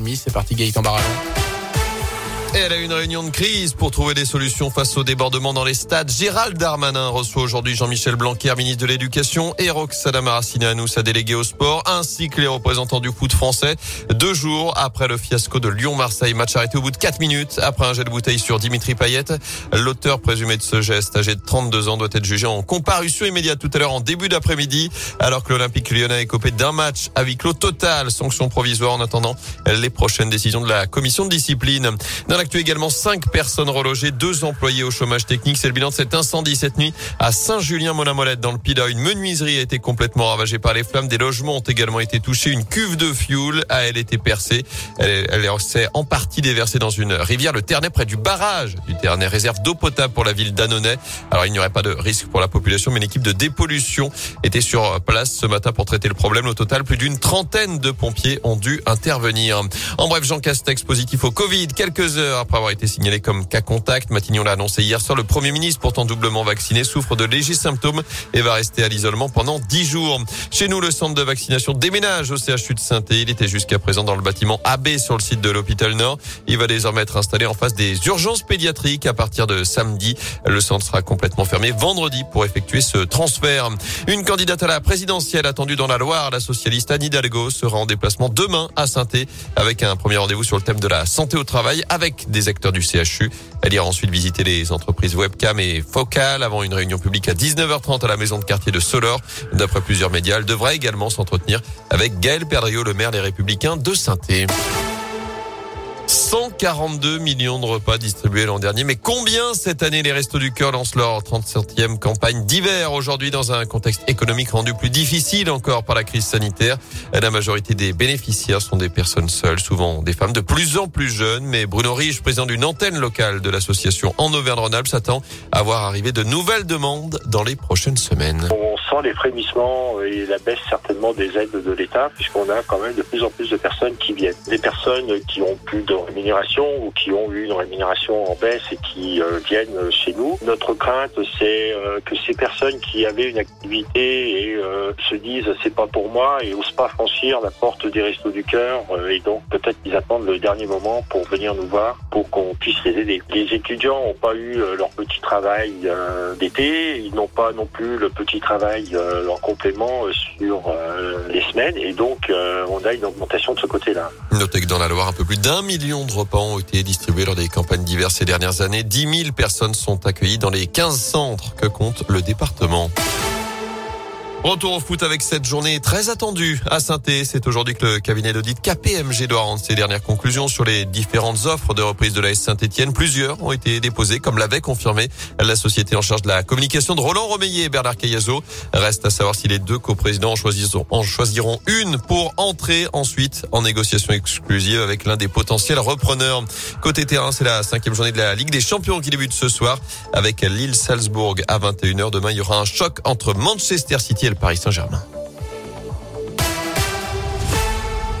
9h30. C'est parti Gaëtan Barallon. Elle a une réunion de crise pour trouver des solutions face au débordement dans les stades. Gérald Darmanin reçoit aujourd'hui Jean-Michel Blanquer, ministre de l'Éducation, et Roxana Maracineanu, sa déléguée au sport, ainsi que les représentants du foot français. Deux jours après le fiasco de Lyon-Marseille, match arrêté au bout de quatre minutes après un jet de bouteille sur Dimitri Payet. L'auteur présumé de ce geste, âgé de 32 ans, doit être jugé en comparution immédiate tout à l'heure en début d'après-midi, alors que l'Olympique lyonnais est copé d'un match à huis clos total, sanction provisoire en attendant les prochaines décisions de la commission de discipline. L'actu également, cinq personnes relogées, deux employés au chômage technique. C'est le bilan de cet incendie cette nuit à Saint-Julien-Monamolette dans le Pida. Une menuiserie a été complètement ravagée par les flammes. Des logements ont également été touchés. Une cuve de fioul a elle été percée. Elle, elle s'est en partie déversée dans une rivière, le Ternay, près du barrage du Ternay, réserve d'eau potable pour la ville d'Annonay. Alors il n'y aurait pas de risque pour la population, mais une équipe de dépollution était sur place ce matin pour traiter le problème. Au total, plus d'une trentaine de pompiers ont dû intervenir. En bref, Jean Castex positif au Covid quelques heures après avoir été signalé comme cas contact. Matignon l'a annoncé hier soir. Le Premier ministre, pourtant doublement vacciné, souffre de légers symptômes et va rester à l'isolement pendant 10 jours. Chez nous, le centre de vaccination déménage au CHU de saint Il était jusqu'à présent dans le bâtiment AB sur le site de l'hôpital Nord. Il va désormais être installé en face des urgences pédiatriques à partir de samedi. Le centre sera complètement fermé vendredi pour effectuer ce transfert. Une candidate à la présidentielle attendue dans la Loire, la socialiste Anne Hidalgo, sera en déplacement demain à saint avec un premier rendez-vous sur le thème de la santé au travail avec des acteurs du CHU. Elle ira ensuite visiter les entreprises webcam et focales avant une réunion publique à 19h30 à la maison de quartier de Solor. D'après plusieurs médias, elle devra également s'entretenir avec Gaël Perdriau, le maire des Républicains de saint 142 millions de repas distribués l'an dernier. Mais combien cette année les Restos du Cœur lancent leur 37e campagne d'hiver aujourd'hui dans un contexte économique rendu plus difficile encore par la crise sanitaire? La majorité des bénéficiaires sont des personnes seules, souvent des femmes de plus en plus jeunes. Mais Bruno Rich, président d'une antenne locale de l'association en Auvergne-Rhône-Alpes, s'attend à voir arriver de nouvelles demandes dans les prochaines semaines. Les frémissements et la baisse certainement des aides de l'État puisqu'on a quand même de plus en plus de personnes qui viennent. Des personnes qui ont plus de ou qui ont eu une rémunération en baisse et qui euh, viennent chez nous. Notre crainte, c'est euh, que ces personnes qui avaient une activité et euh, se disent c'est pas pour moi et osent pas franchir la porte des restos du cœur et donc peut-être qu'ils attendent le dernier moment pour venir nous voir pour qu'on puisse les aider. Les étudiants n'ont pas eu leur petit travail d'été, ils n'ont pas non plus le petit travail en complément sur les semaines et donc on a une augmentation de ce côté-là. Notez que dans la Loire, un peu plus d'un million de repas ont été distribués lors des campagnes diverses ces dernières années. 10 000 personnes sont accueillies dans les 15 centres que compte le département. Retour au foot avec cette journée très attendue à saint C'est aujourd'hui que le cabinet d'audit KPMG doit rendre ses dernières conclusions sur les différentes offres de reprise de la S Saint-Etienne. Plusieurs ont été déposées, comme l'avait confirmé la société en charge de la communication de Roland Romeillet et Bernard Cayazo. Reste à savoir si les deux coprésidents en choisiront une pour entrer ensuite en négociation exclusive avec l'un des potentiels repreneurs. Côté terrain, c'est la cinquième journée de la Ligue des Champions qui débute ce soir avec Lille Salzbourg à 21h. Demain, il y aura un choc entre Manchester City le Paris Saint-Germain.